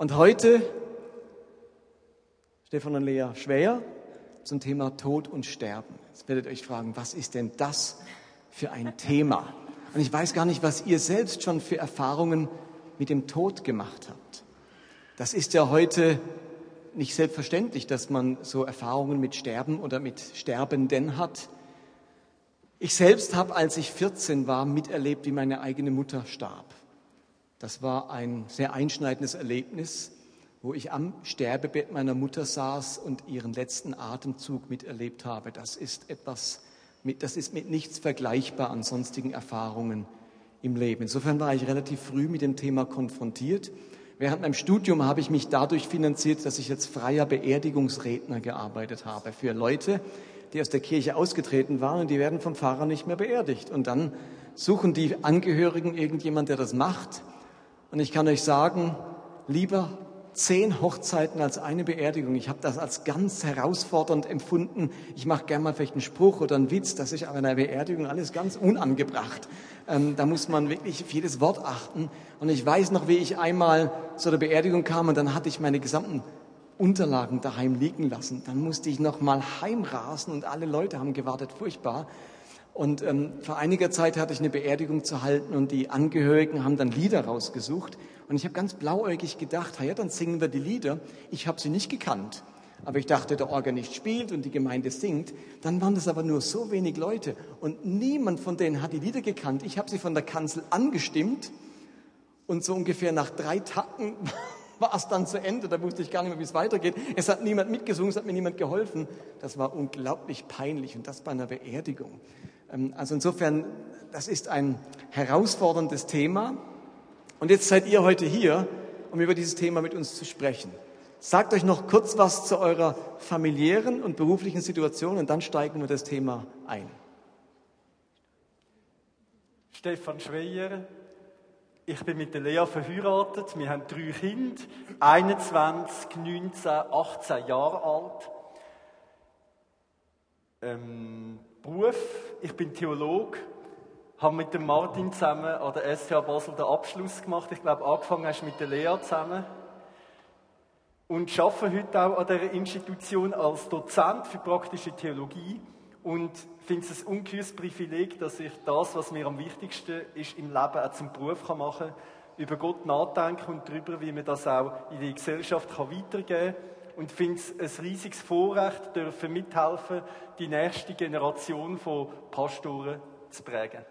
Und heute, Stefan und Lea Schwer, zum Thema Tod und Sterben. Jetzt werdet ihr euch fragen, was ist denn das für ein Thema? Und ich weiß gar nicht, was ihr selbst schon für Erfahrungen mit dem Tod gemacht habt. Das ist ja heute nicht selbstverständlich, dass man so Erfahrungen mit Sterben oder mit Sterbenden hat. Ich selbst habe, als ich 14 war, miterlebt, wie meine eigene Mutter starb. Das war ein sehr einschneidendes Erlebnis, wo ich am Sterbebett meiner Mutter saß und ihren letzten Atemzug miterlebt habe. Das ist etwas, mit, das ist mit nichts vergleichbar an sonstigen Erfahrungen im Leben. Insofern war ich relativ früh mit dem Thema konfrontiert. Während meinem Studium habe ich mich dadurch finanziert, dass ich als freier Beerdigungsredner gearbeitet habe für Leute, die aus der Kirche ausgetreten waren und die werden vom Pfarrer nicht mehr beerdigt. Und dann suchen die Angehörigen irgendjemand, der das macht. Und ich kann euch sagen, lieber zehn Hochzeiten als eine Beerdigung. Ich habe das als ganz herausfordernd empfunden. Ich mache gerne mal vielleicht einen Spruch oder einen Witz, das ist aber in einer Beerdigung alles ganz unangebracht. Ähm, da muss man wirklich auf jedes Wort achten. Und ich weiß noch, wie ich einmal zu der Beerdigung kam und dann hatte ich meine gesamten Unterlagen daheim liegen lassen. Dann musste ich noch mal heimrasen und alle Leute haben gewartet, furchtbar. Und ähm, vor einiger Zeit hatte ich eine Beerdigung zu halten und die Angehörigen haben dann Lieder rausgesucht. Und ich habe ganz blauäugig gedacht, ja, dann singen wir die Lieder. Ich habe sie nicht gekannt. Aber ich dachte, der Organist spielt und die Gemeinde singt. Dann waren das aber nur so wenig Leute und niemand von denen hat die Lieder gekannt. Ich habe sie von der Kanzel angestimmt und so ungefähr nach drei Takten war es dann zu Ende. Da wusste ich gar nicht mehr, wie es weitergeht. Es hat niemand mitgesungen, es hat mir niemand geholfen. Das war unglaublich peinlich und das bei einer Beerdigung. Ähm, also insofern, das ist ein herausforderndes Thema. Und jetzt seid ihr heute hier, um über dieses Thema mit uns zu sprechen. Sagt euch noch kurz was zu eurer familiären und beruflichen Situation und dann steigen wir das Thema ein. Stefan Schweier, ich bin mit der Lea verheiratet. Wir haben drei Kinder, 21, 19, 18 Jahre alt. Ähm, Beruf, ich bin Theologe, habe mit dem Martin zusammen an der SH Basel den Abschluss gemacht. Ich glaube, angefangen hast du mit der Lea zusammen. Und arbeite heute auch an dieser Institution als Dozent für praktische Theologie und finde es ein ungeheures Privileg, dass ich das, was mir am wichtigsten ist im Leben, auch zum Beruf machen kann, über Gott nachdenken und darüber, wie man das auch in die Gesellschaft kann weitergeben kann. Und finde es ein riesiges Vorrecht, dürfen mithelfen, die nächste Generation von Pastoren zu prägen.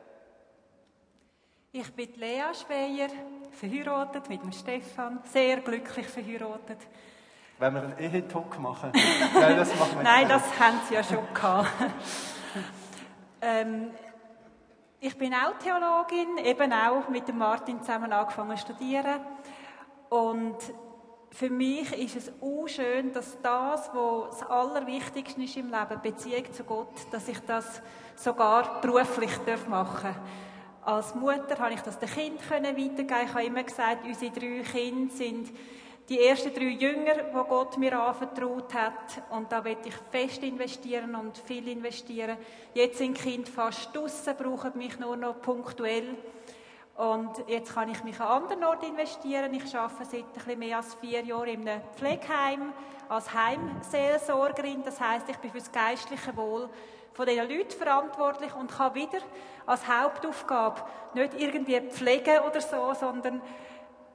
Ich bin Lea Speyer, verheiratet mit dem Stefan, sehr glücklich verheiratet. Wenn wir einen Ehetalk machen? Nein, das machen wir Nein, das haben sie ja schon gehabt. ähm, ich bin auch Theologin, eben auch mit dem Martin zusammen angefangen zu studieren. Und für mich ist es auch schön, dass das, was das Allerwichtigste ist im Leben, Beziehung zu Gott, dass ich das sogar beruflich machen darf. Als Mutter habe ich das den Kindern weitergeben Ich habe immer gesagt, unsere drei Kinder sind die ersten drei Jünger, die Gott mir anvertraut hat. Und da will ich fest investieren und viel investieren. Jetzt sind Kinder fast draussen, brauchen mich nur noch punktuell. Und jetzt kann ich mich an anderen Orten investieren. Ich arbeite seit ein bisschen mehr als vier Jahren in einem Pflegeheim als Heimseelsorgerin. Das heißt, ich bin für das geistliche Wohl von diesen Leuten verantwortlich und kann wieder als Hauptaufgabe nicht irgendwie pflegen oder so, sondern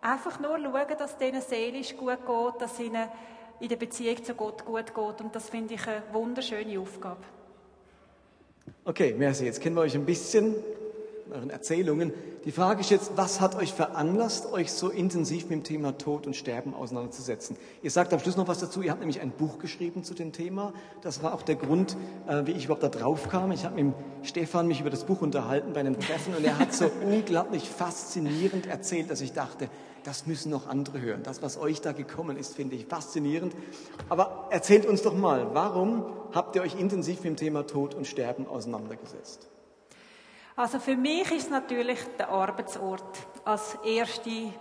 einfach nur schauen, dass es denen seelisch gut geht, dass es ihnen in der Beziehung zu Gott gut geht. Und das finde ich eine wunderschöne Aufgabe. Okay, merci. Jetzt kennen wir euch ein bisschen euren Erzählungen. Die Frage ist jetzt, was hat euch veranlasst, euch so intensiv mit dem Thema Tod und Sterben auseinanderzusetzen? Ihr sagt am Schluss noch was dazu. Ihr habt nämlich ein Buch geschrieben zu dem Thema. Das war auch der Grund, äh, wie ich überhaupt da drauf kam. Ich habe mit Stefan mich über das Buch unterhalten bei einem Treffen und er hat so unglaublich faszinierend erzählt, dass ich dachte, das müssen noch andere hören. Das, was euch da gekommen ist, finde ich faszinierend. Aber erzählt uns doch mal, warum habt ihr euch intensiv mit dem Thema Tod und Sterben auseinandergesetzt? Also für mich ist natürlich der Arbeitsort als erste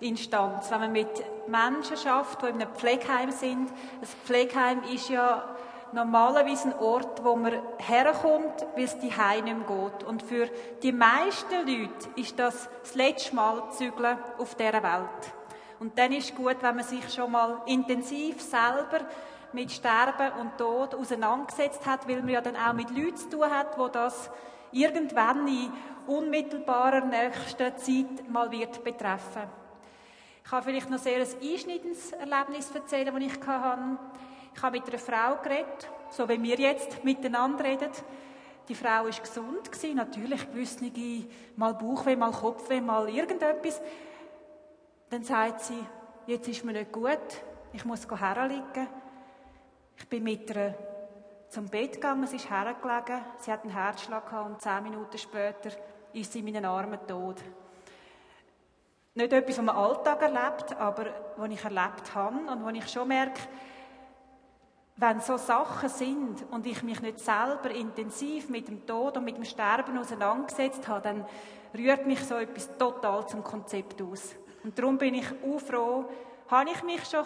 Instanz. Wenn man mit Menschen schafft, die in einem Pflegeheim sind, ein Pflegeheim ist ja normalerweise ein Ort, wo man herkommt, weil es die Heim nicht mehr geht. Und für die meisten Leute ist das das letzte Mal Zügeln auf dieser Welt. Und dann ist es gut, wenn man sich schon mal intensiv selber mit Sterben und Tod auseinandergesetzt hat, weil man ja dann auch mit Leuten zu tun hat, wo das irgendwann in unmittelbarer nächster Zeit mal wird betreffen. Ich kann vielleicht noch sehr ein einschneidendes Erlebnis erzählen, das ich hatte. Ich habe mit einer Frau geredet, so wie wir jetzt miteinander reden. Die Frau war gesund, natürlich gewusst mal Bauchweh, mal Kopfweh, mal irgendetwas. Dann sagt sie, jetzt ist mir nicht gut, ich muss herliegen. Ich bin mit ihr zum Bett gegangen, sie ist hergelegen, sie hat einen Herzschlag gehabt und zehn Minuten später ist sie in meinen Armen tot. Nicht etwas, was man Alltag erlebt, aber was ich erlebt habe und wo ich schon merke, wenn so Sachen sind und ich mich nicht selber intensiv mit dem Tod und mit dem Sterben auseinandergesetzt habe, dann rührt mich so etwas total zum Konzept aus. Und darum bin ich auch froh, habe ich mich schon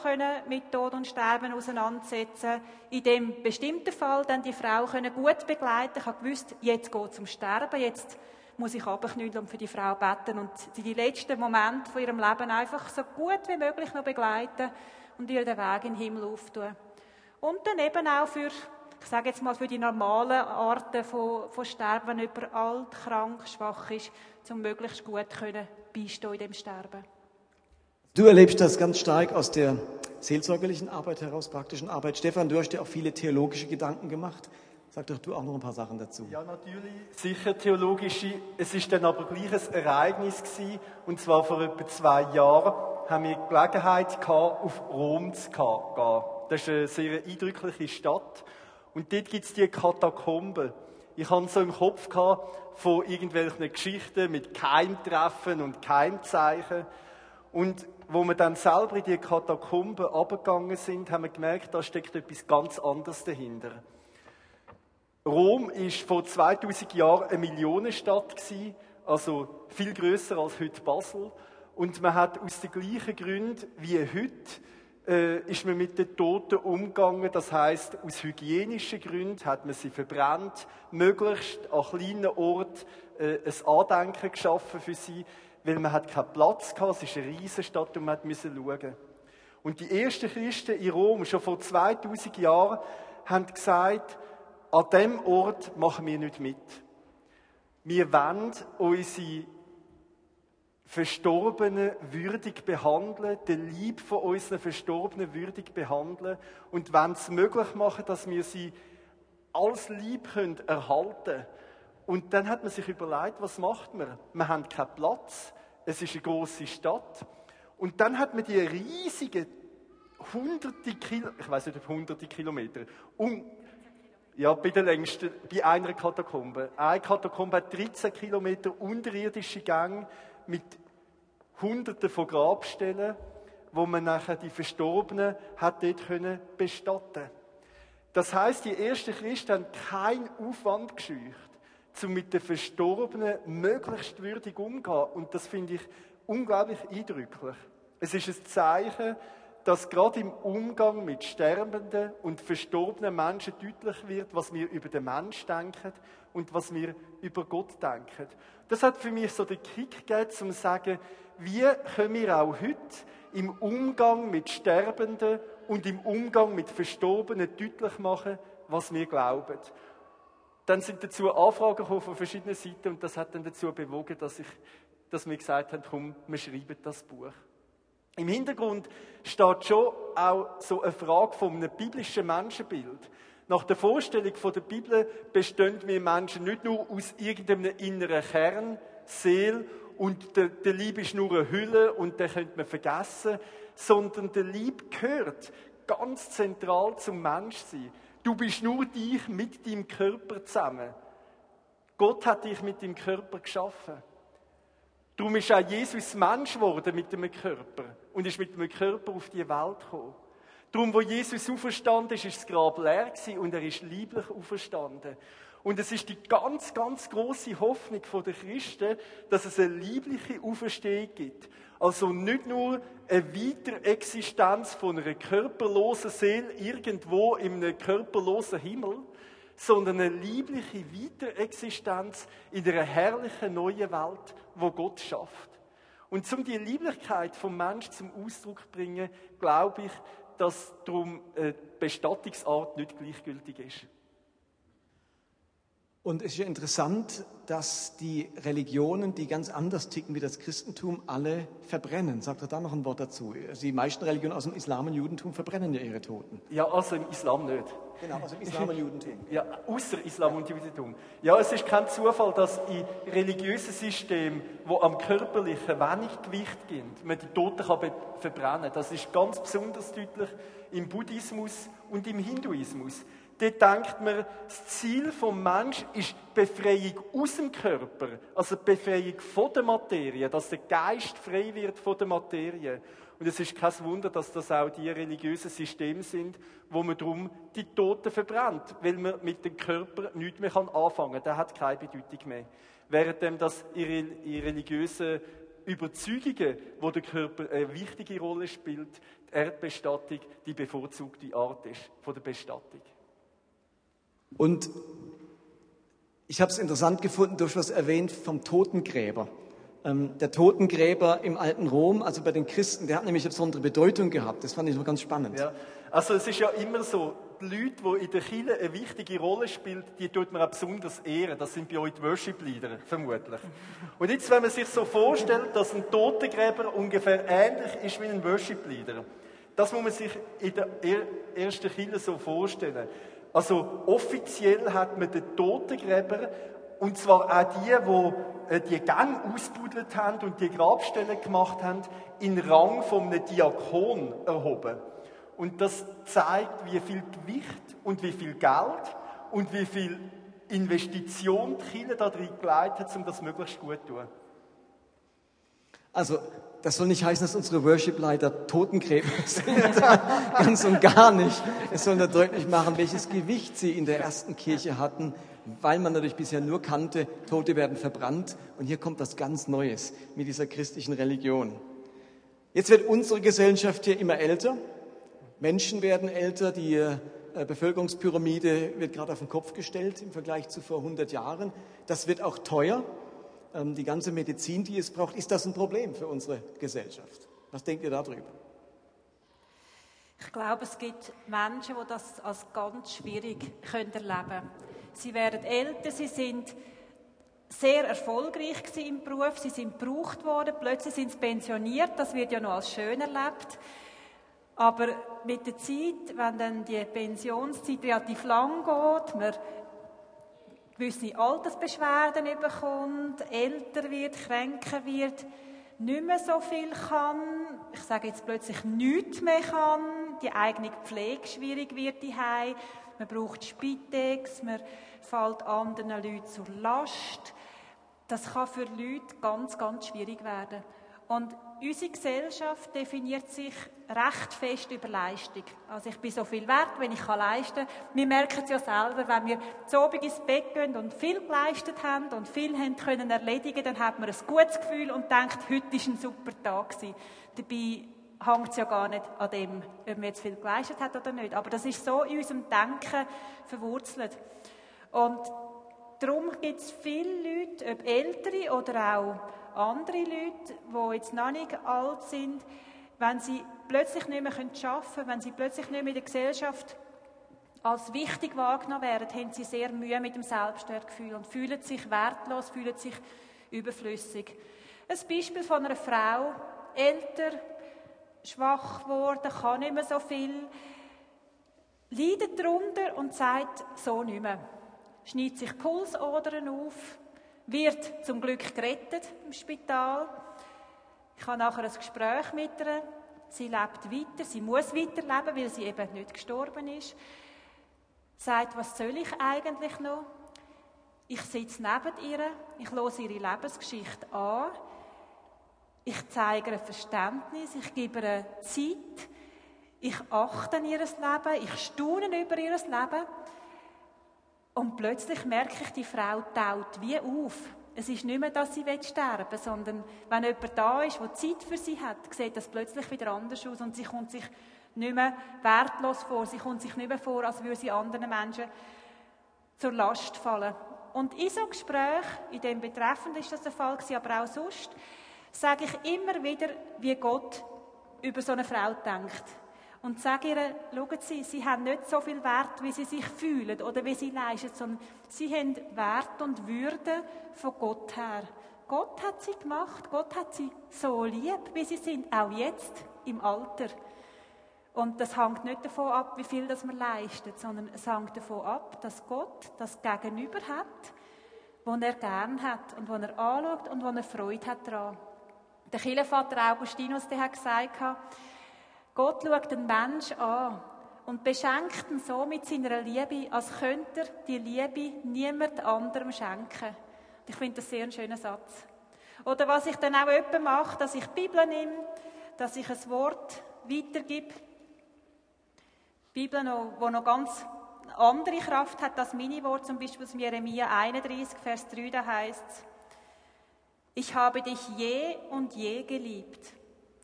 mit Tod und Sterben auseinandersetzen In dem bestimmten Fall dann die Frau gut begleiten. Ich habe gewusst, jetzt geht es um Sterben, jetzt muss ich abknüllen und für die Frau beten und sie die letzten Momente von ihrem Leben einfach so gut wie möglich noch begleiten und ihr den Weg in den Himmel auftun. Und dann eben auch für, ich sage jetzt mal, für die normalen Arten von, von Sterben, wenn jemand alt, krank, schwach ist, um möglichst gut können beistehen in dem Sterben. Du erlebst das ganz stark aus der seelsorgerlichen Arbeit heraus, praktischen Arbeit. Stefan, du hast dir auch viele theologische Gedanken gemacht. Sag doch du auch noch ein paar Sachen dazu. Ja, natürlich, sicher theologische. Es ist dann aber gleich ein Ereignis gewesen, und zwar vor etwa zwei Jahren haben wir die Gelegenheit gehabt, auf Rom zu gehen. Das ist eine sehr eindrückliche Stadt. Und dort gibt es die Katakomben. Ich hatte so im Kopf gehabt von irgendwelchen Geschichten mit Keimtreffen und Keimzeichen. Und wo wir dann selber in die Katakomben abgegangen sind, haben wir gemerkt, da steckt etwas ganz anderes dahinter. Rom ist vor 2000 Jahren eine Millionenstadt gewesen, also viel größer als heute Basel. Und man hat aus den gleichen Gründen wie heute äh, ist man mit den Toten umgegangen. Das heißt, aus hygienischen Gründen hat man sie verbrannt, möglichst an kleinen Orten äh, ein Andenken geschaffen für sie weil man hat keinen Platz hatte. Es ist eine riesige Stadt und man musste schauen. Und die ersten Christen in Rom, schon vor 2000 Jahren, haben gesagt, an dem Ort machen wir nicht mit. Wir wollen unsere Verstorbenen würdig behandeln, den Lieb von unseren Verstorbenen würdig behandeln und wollen es möglich machen, dass wir sie als Lieb können erhalten können. Und dann hat man sich überlegt, was macht man? Wir haben keinen Platz, es ist eine große Stadt. Und dann hat man die riesigen hunderte Kilometer, ich weiß nicht, ob hunderte Kilometer, um, ja, bei der längsten, bei einer Katakombe. Eine Katakombe hat 13 Kilometer unterirdische Gänge mit hunderten von Grabstellen, wo man nachher die Verstorbenen hat dort können bestatten. Das heißt, die ersten Christen haben keinen Aufwand gescheucht um mit den Verstorbenen möglichst würdig umzugehen. Und das finde ich unglaublich eindrücklich. Es ist ein Zeichen, dass gerade im Umgang mit sterbenden und verstorbenen Menschen deutlich wird, was wir über den Mensch denken und was wir über Gott denken. Das hat für mich so den Kick gegeben, um zu sagen, wie können wir auch heute im Umgang mit Sterbenden und im Umgang mit Verstorbenen deutlich machen, was wir glauben. Dann sind dazu Anfragen gekommen von verschiedenen Seiten und das hat dann dazu bewogen, dass, ich, dass wir gesagt haben, komm, wir schreiben das Buch. Im Hintergrund steht schon auch so eine Frage von einem biblischen Menschenbild. Nach der Vorstellung von der Bibel bestehen wir Menschen nicht nur aus irgendeinem inneren Kern, Seele und der, der Lieb ist nur eine Hülle und den könnte man vergessen, sondern der Lieb gehört ganz zentral zum Menschsein. Du bist nur dich mit deinem Körper zusammen. Gott hat dich mit dem Körper geschaffen. Darum ist auch Jesus Mensch geworden mit dem Körper und ist mit dem Körper auf die Welt gekommen. Darum, wo Jesus auferstanden ist, ist das Grab leer gewesen und er ist lieblich auferstanden. Und es ist die ganz, ganz große Hoffnung der Christen, dass es eine liebliche Auferstehung gibt. Also nicht nur eine Weiterexistenz von einer körperlosen Seele irgendwo in einem körperlosen Himmel, sondern eine liebliche Weiterexistenz in einer herrlichen neuen Welt, wo Gott schafft. Und um die Lieblichkeit vom Mensch zum Ausdruck zu bringen, glaube ich, dass darum eine Bestattungsart nicht gleichgültig ist. Und es ist ja interessant, dass die Religionen, die ganz anders ticken wie das Christentum, alle verbrennen. Sagt er da noch ein Wort dazu? Also die meisten Religionen aus dem Islam und Judentum verbrennen ja ihre Toten. Ja, also im Islam nicht. Genau, also im Islam und Judentum. Ja, außer Islam und Judentum. Ja, es ist kein Zufall, dass in religiösen Systemen, wo am körperlichen wenig Gewicht gibt, man die Toten kann verbrennen. kann. Das ist ganz besonders deutlich im Buddhismus und im Hinduismus. Dort denkt man, das Ziel des Menschen ist die Befreiung aus dem Körper, also die Befreiung von der Materie, dass der Geist frei wird von der Materie. Und es ist kein Wunder, dass das auch die religiösen Systeme sind, wo man darum die Toten verbrennt, weil man mit dem Körper nichts mehr anfangen kann. Der hat keine Bedeutung mehr. Während das in religiösen Überzeugungen, wo der Körper eine wichtige Rolle spielt, die Erdbestattung die bevorzugte Art ist von der Bestattung. Und ich habe es interessant gefunden, du hast was erwähnt vom Totengräber. Ähm, der Totengräber im alten Rom, also bei den Christen, der hat nämlich eine besondere Bedeutung gehabt. Das fand ich noch ganz spannend. Ja. Also es ist ja immer so, die Leute, die in der Kirche eine wichtige Rolle spielen, die tut man auch besonders ehren. Das sind bei euch die Worship-Leader, vermutlich. Und jetzt, wenn man sich so vorstellt, dass ein Totengräber ungefähr ähnlich ist wie ein Worship-Leader, das muss man sich in der ersten Kirche so vorstellen. Also offiziell hat man den Totengräber, und zwar auch die, die äh, die Gang ausgebuddelt haben und die Grabstellen gemacht haben, in Rang von einem Diakon erhoben. Und das zeigt, wie viel Gewicht und wie viel Geld und wie viel Investition die Kirche da drin geleitet hat, um das möglichst gut zu tun. Also das soll nicht heißen, dass unsere Worship-Leiter Totengräber sind. Ganz und gar nicht. Es soll nur deutlich machen, welches Gewicht sie in der ersten Kirche hatten, weil man natürlich bisher nur kannte, Tote werden verbrannt. Und hier kommt was ganz Neues mit dieser christlichen Religion. Jetzt wird unsere Gesellschaft hier immer älter. Menschen werden älter. Die äh, Bevölkerungspyramide wird gerade auf den Kopf gestellt im Vergleich zu vor 100 Jahren. Das wird auch teuer. Ähm, die ganze Medizin, die es braucht. Ist das ein Problem für unsere Gesellschaft? Was denkt ihr darüber? Ich glaube, es gibt Menschen, die das als ganz schwierig können erleben können. Sie werden älter, sie sind sehr erfolgreich im Beruf, sie sind gebraucht worden, plötzlich sind sie pensioniert, das wird ja noch als schön erlebt. Aber mit der Zeit, wenn dann die Pensionszeit relativ lang geht, man gewisse Altersbeschwerden bekommt, älter wird, kränker wird, nicht mehr so viel kann, ich sage jetzt plötzlich nichts mehr kann, die eigene Pflege schwierig wird die man braucht Spitex, man fällt anderen Leuten zur Last. Das kann für Leute ganz, ganz schwierig werden. Und unsere Gesellschaft definiert sich recht fest über Leistung. Also ich bin so viel wert, wenn ich leisten kann. Wir merken es ja selber, wenn wir zu Abend ins Bett gehen und viel geleistet haben und viel haben können erledigen, dann hat man ein gutes Gefühl und denkt, heute war ein super Tag gewesen. Dabei hängt es ja gar nicht an dem, ob man jetzt viel geleistet hat oder nicht. Aber das ist so in unserem Denken verwurzelt. Und darum gibt es viele Leute, ob ältere oder auch andere Leute, die jetzt noch nicht alt sind, wenn sie plötzlich nicht mehr arbeiten können, wenn sie plötzlich nicht mehr in der Gesellschaft als wichtig wahrgenommen werden, haben sie sehr Mühe mit dem Selbstwertgefühl und fühlen sich wertlos, fühlen sich überflüssig. Ein Beispiel von einer Frau, älter, schwach geworden, kann nicht mehr so viel, leidet darunter und sagt so nicht mehr. Schneidet sich Pulsadern auf, wird zum Glück gerettet im Spital. Ich habe nachher ein Gespräch mit ihr. Sie lebt weiter, sie muss weiterleben, weil sie eben nicht gestorben ist. Sagt, was soll ich eigentlich noch? Ich sitze neben ihr, ich höre ihre Lebensgeschichte an, ich zeige ihr Verständnis, ich gebe ihr Zeit, ich achte ihr Leben, ich staune über ihr Leben. Und plötzlich merke ich, die Frau taut wie auf. Es ist nicht mehr, dass sie sterben will, sondern wenn jemand da ist, der Zeit für sie hat, sieht das plötzlich wieder anders aus und sie kommt sich nicht mehr wertlos vor. Sie kommt sich nicht mehr vor, als würde sie anderen Menschen zur Last fallen. Und in so Gespräch, in dem Betreffenden ist das der Fall aber auch sonst, sage ich immer wieder, wie Gott über so eine Frau denkt. Und sage ihr, schauen Sie, Sie haben nicht so viel Wert, wie Sie sich fühlen oder wie Sie leisten, sondern Sie haben Wert und Würde von Gott her. Gott hat sie gemacht, Gott hat sie so lieb, wie sie sind, auch jetzt im Alter. Und das hängt nicht davon ab, wie viel das man leistet, sondern es hängt davon ab, dass Gott das Gegenüber hat, das er gern hat und wo er anschaut und wo er Freude hat daran. Der Kirchenvater Augustinus der hat gesagt, Gott schaut den Mensch an und beschenkt ihn so mit seiner Liebe, als könnte er die Liebe niemand anderem schenken. Ich finde das sehr ein schöner Satz. Oder was ich dann auch öppe mache, dass ich die Bibel nehme, dass ich ein Wort weitergebe. Die Bibel, noch, wo noch ganz andere Kraft hat als meine Wort, zum Beispiel aus Jeremia 31, Vers 3, da heißt es, ich habe dich je und je geliebt.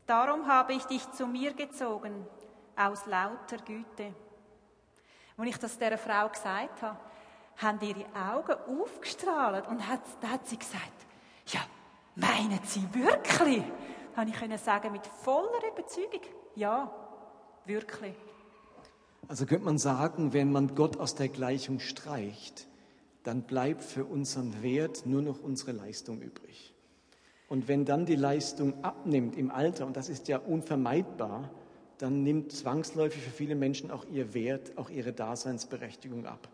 Darum habe ich dich zu mir gezogen, aus lauter Güte. Als ich das der Frau gesagt habe, haben ihre Augen aufgestrahlt und hat, da hat sie gesagt, ja, meinen Sie wirklich? Habe ich können sagen mit voller Überzeugung, ja, wirklich. Also könnte man sagen, wenn man Gott aus der Gleichung streicht, dann bleibt für unseren Wert nur noch unsere Leistung übrig. Und wenn dann die Leistung abnimmt im Alter, und das ist ja unvermeidbar, dann nimmt zwangsläufig für viele Menschen auch ihr Wert, auch ihre Daseinsberechtigung ab.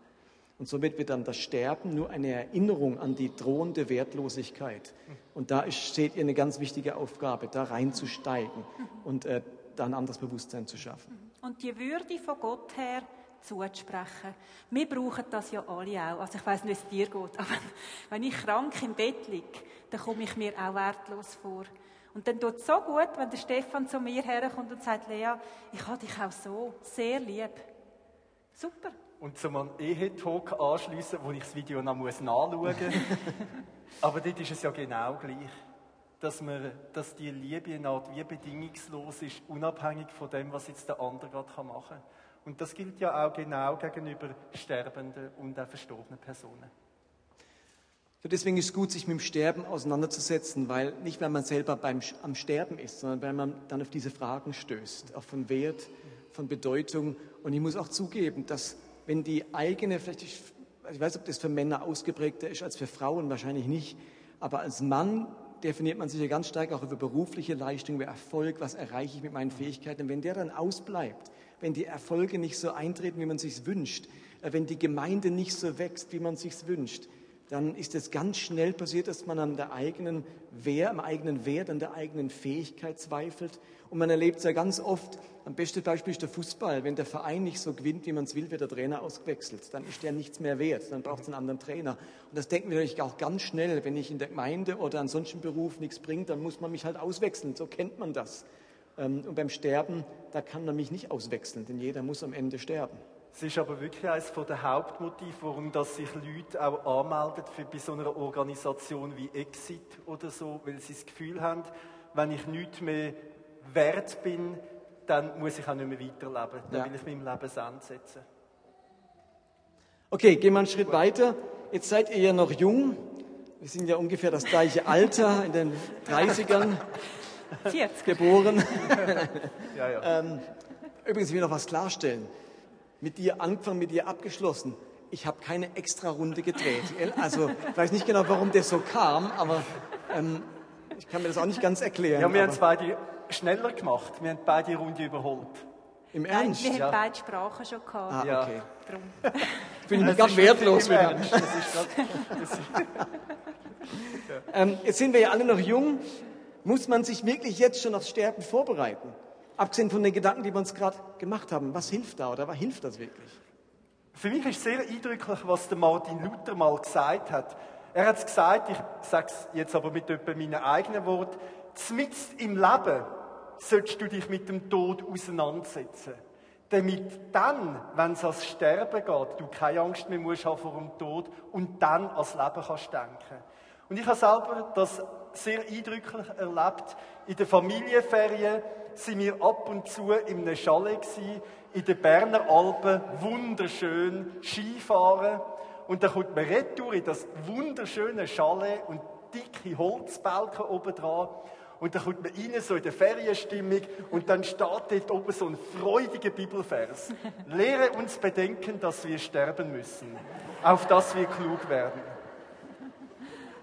Und somit wird dann das Sterben nur eine Erinnerung an die drohende Wertlosigkeit. Und da steht ihr eine ganz wichtige Aufgabe, da reinzusteigen und äh, da ein anderes Bewusstsein zu schaffen. Und die Würde von Gott her zuzusprechen. Wir brauchen das ja alle auch. Also ich weiß nicht, wie es dir geht, aber wenn ich krank im Bett liege, dann komme ich mir auch wertlos vor. Und dann tut es so gut, wenn der Stefan zu mir herkommt und sagt, Lea, ich habe dich auch so sehr lieb. Super. Und zum an Ehe-Talk anschliessen, wo ich das Video noch muss nachschauen muss. Aber dort ist es ja genau gleich. Dass, man, dass die Liebe eine Art wie bedingungslos ist, unabhängig von dem, was jetzt der andere gerade machen kann. Und das gilt ja auch genau gegenüber sterbenden und auch verstorbenen Personen. So deswegen ist es gut, sich mit dem Sterben auseinanderzusetzen, weil nicht, weil man selber beim, am Sterben ist, sondern weil man dann auf diese Fragen stößt, auch von Wert, von Bedeutung. Und ich muss auch zugeben, dass wenn die eigene, vielleicht, ich, ich weiß, ob das für Männer ausgeprägter ist als für Frauen, wahrscheinlich nicht, aber als Mann definiert man sich ja ganz stark auch über berufliche Leistung, über Erfolg, was erreiche ich mit meinen Fähigkeiten. Und wenn der dann ausbleibt, wenn die Erfolge nicht so eintreten, wie man sich wünscht, äh, wenn die Gemeinde nicht so wächst, wie man sich wünscht, dann ist es ganz schnell passiert, dass man an der eigenen Wehr, am eigenen Wert, an der eigenen Fähigkeit zweifelt. Und man erlebt es ja ganz oft, am besten Beispiel ist der Fußball. Wenn der Verein nicht so gewinnt, wie man es will, wird der Trainer ausgewechselt. Dann ist der nichts mehr wert. Dann braucht es einen anderen Trainer. Und das denken wir natürlich auch ganz schnell. Wenn ich in der Gemeinde oder an solchen Beruf nichts bringt, dann muss man mich halt auswechseln. So kennt man das. Ähm, und beim Sterben, da kann man mich nicht auswechseln, denn jeder muss am Ende sterben. Es ist aber wirklich eines der Hauptmotive, warum dass sich Leute auch anmelden für bei so einer Organisation wie Exit oder so, weil sie das Gefühl haben, wenn ich nichts mehr wert bin, dann muss ich auch nicht mehr weiterleben. Dann ja. will ich meinem Leben Ende setzen. Okay, gehen wir einen Schritt weiter. Jetzt seid ihr ja noch jung. Wir sind ja ungefähr das gleiche Alter, in den 30ern 40. geboren. ja, ja. Ähm, übrigens, ich will noch was klarstellen mit dir angefangen, mit dir abgeschlossen. Ich habe keine extra Runde gedreht. Also ich weiß nicht genau, warum das so kam, aber ähm, ich kann mir das auch nicht ganz erklären. Ja, wir haben es beide schneller gemacht. Wir haben beide die Runde überholt. Im Ernst? Nein, wir haben beide Sprachen schon gehabt. Ah, okay. Ja. Fühle mich ganz wertlos wieder. ähm, jetzt sind wir ja alle noch jung. Muss man sich wirklich jetzt schon aufs Sterben vorbereiten? Abgesehen von den Gedanken, die wir uns gerade gemacht haben, was hilft da oder was hilft das wirklich? Für mich ist sehr eindrücklich, was der Martin Luther mal gesagt hat. Er hat es gesagt, ich sage es jetzt aber mit etwa meinen eigenen Worten, zmitzt im Leben solltest du dich mit dem Tod auseinandersetzen. Damit dann, wenn es ans Sterben geht, du keine Angst mehr musst haben vor dem Tod und dann ans Leben kannst denken. Und ich habe selber das sehr eindrücklich erlebt. In der Familienferien sind wir ab und zu in einem Chalet gewesen, in den Berner Alpen, wunderschön Skifahren. Und dann kommt man retour in das wunderschöne Chalet und dicke Holzbalken oben dran. Und dann kommt man rein, so in der Ferienstimmung, und dann steht dort oben so ein freudiger Bibelvers. Lehre uns bedenken, dass wir sterben müssen, auf dass wir klug werden.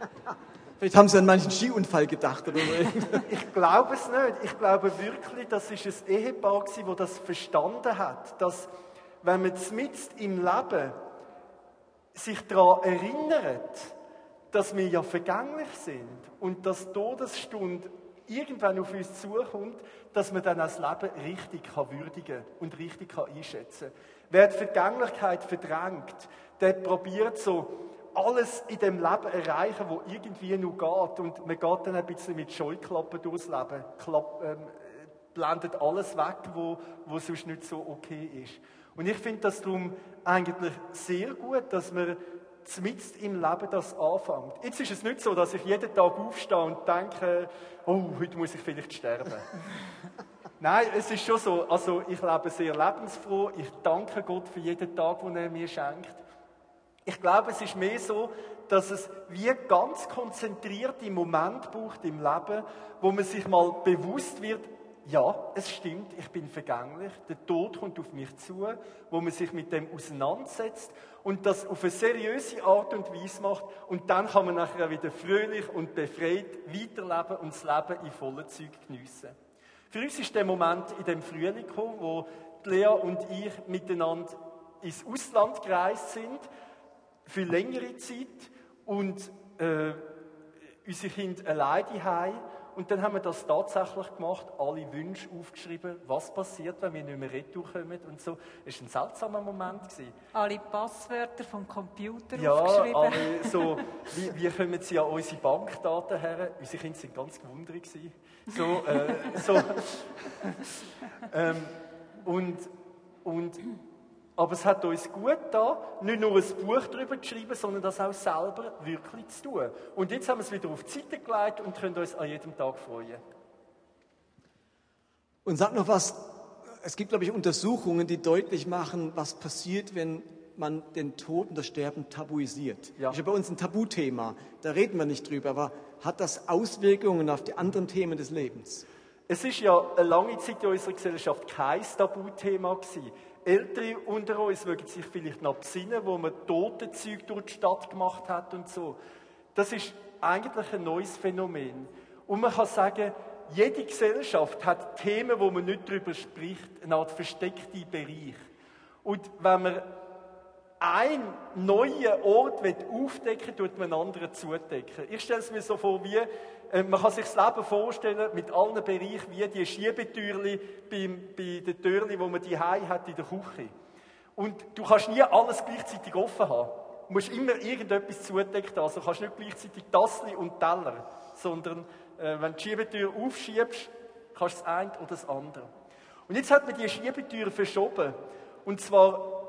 Vielleicht haben Sie an manchen Skiunfall gedacht oder so. Ich glaube es nicht. Ich glaube wirklich, das ist ein Ehepaar gewesen, wo das verstanden hat, dass wenn man mitten im Leben sich daran erinnert, dass wir ja vergänglich sind und dass Todesstunde irgendwann auf uns zukommt, dass man dann das Leben richtig kann würdigen und richtig kann einschätzen kann. Wer die Vergänglichkeit verdrängt, der probiert so alles in dem Leben erreichen, wo irgendwie nur geht. Und man geht dann ein bisschen mit Scheuklappen durchs Leben, Klapp, ähm, blendet alles weg, wo, wo sonst nicht so okay ist. Und ich finde das darum eigentlich sehr gut, dass man mitten im Leben das anfängt. Jetzt ist es nicht so, dass ich jeden Tag aufstehe und denke, oh, heute muss ich vielleicht sterben. Nein, es ist schon so. Also ich lebe sehr lebensfroh. Ich danke Gott für jeden Tag, den er mir schenkt. Ich glaube, es ist mehr so, dass es wie ganz konzentrierte Moment braucht im Leben, wo man sich mal bewusst wird, ja, es stimmt, ich bin vergänglich, der Tod kommt auf mich zu, wo man sich mit dem auseinandersetzt und das auf eine seriöse Art und Weise macht und dann kann man nachher wieder fröhlich und befreit weiterleben und das Leben in vollen Zügen geniessen. Für uns ist der Moment in dem Frühling gekommen, wo Lea und ich miteinander ins Ausland gereist sind, für längere Zeit und äh, unsere Kinder alleine haben und dann haben wir das tatsächlich gemacht, alle Wünsche aufgeschrieben, was passiert, wenn wir nicht mehr retour kommen und so. Es war ein seltsamer Moment. Gewesen. Alle Passwörter vom Computer ja, aufgeschrieben. Alle so, wie, wie kommen sie an unsere Bankdaten her? Unsere Kinder waren ganz gewundert. So, äh, so. ähm, und, und aber es hat uns gut da, nicht nur ein Buch darüber zu schreiben, sondern das auch selber wirklich zu tun. Und jetzt haben wir es wieder auf die Seite gelegt und können uns an jedem Tag freuen. Und sag noch was, es gibt, glaube ich, Untersuchungen, die deutlich machen, was passiert, wenn man den Tod und das Sterben tabuisiert. Ja. Das ist ja bei uns ein Tabuthema, da reden wir nicht drüber, aber hat das Auswirkungen auf die anderen Themen des Lebens? Es ist ja eine lange Zeit in unserer Gesellschaft kein Tabuthema gewesen. Ältere unter uns mögen sich vielleicht noch besinnen, wo man Totenzeug durch die Stadt gemacht hat und so. Das ist eigentlich ein neues Phänomen. Und man kann sagen, jede Gesellschaft hat Themen, wo man nicht darüber spricht, eine Art versteckte Bereich. Und wenn man einen neuen Ort aufdecken will, tut man einen anderen zudecken. Ich stelle es mir so vor, wie äh, man kann sich das Leben vorstellen mit allen Bereichen, wie die Schiebetürli bei, bei den Türli, wo man die hat in der Küche. Und du kannst nie alles gleichzeitig offen haben. Du musst immer irgendetwas zudeckt haben. Also kannst nicht gleichzeitig Tassli und Teller, sondern äh, wenn du die Schiebetür aufschiebst, kannst du das eine oder das andere. Und jetzt hat man die Schiebetür verschoben. Und zwar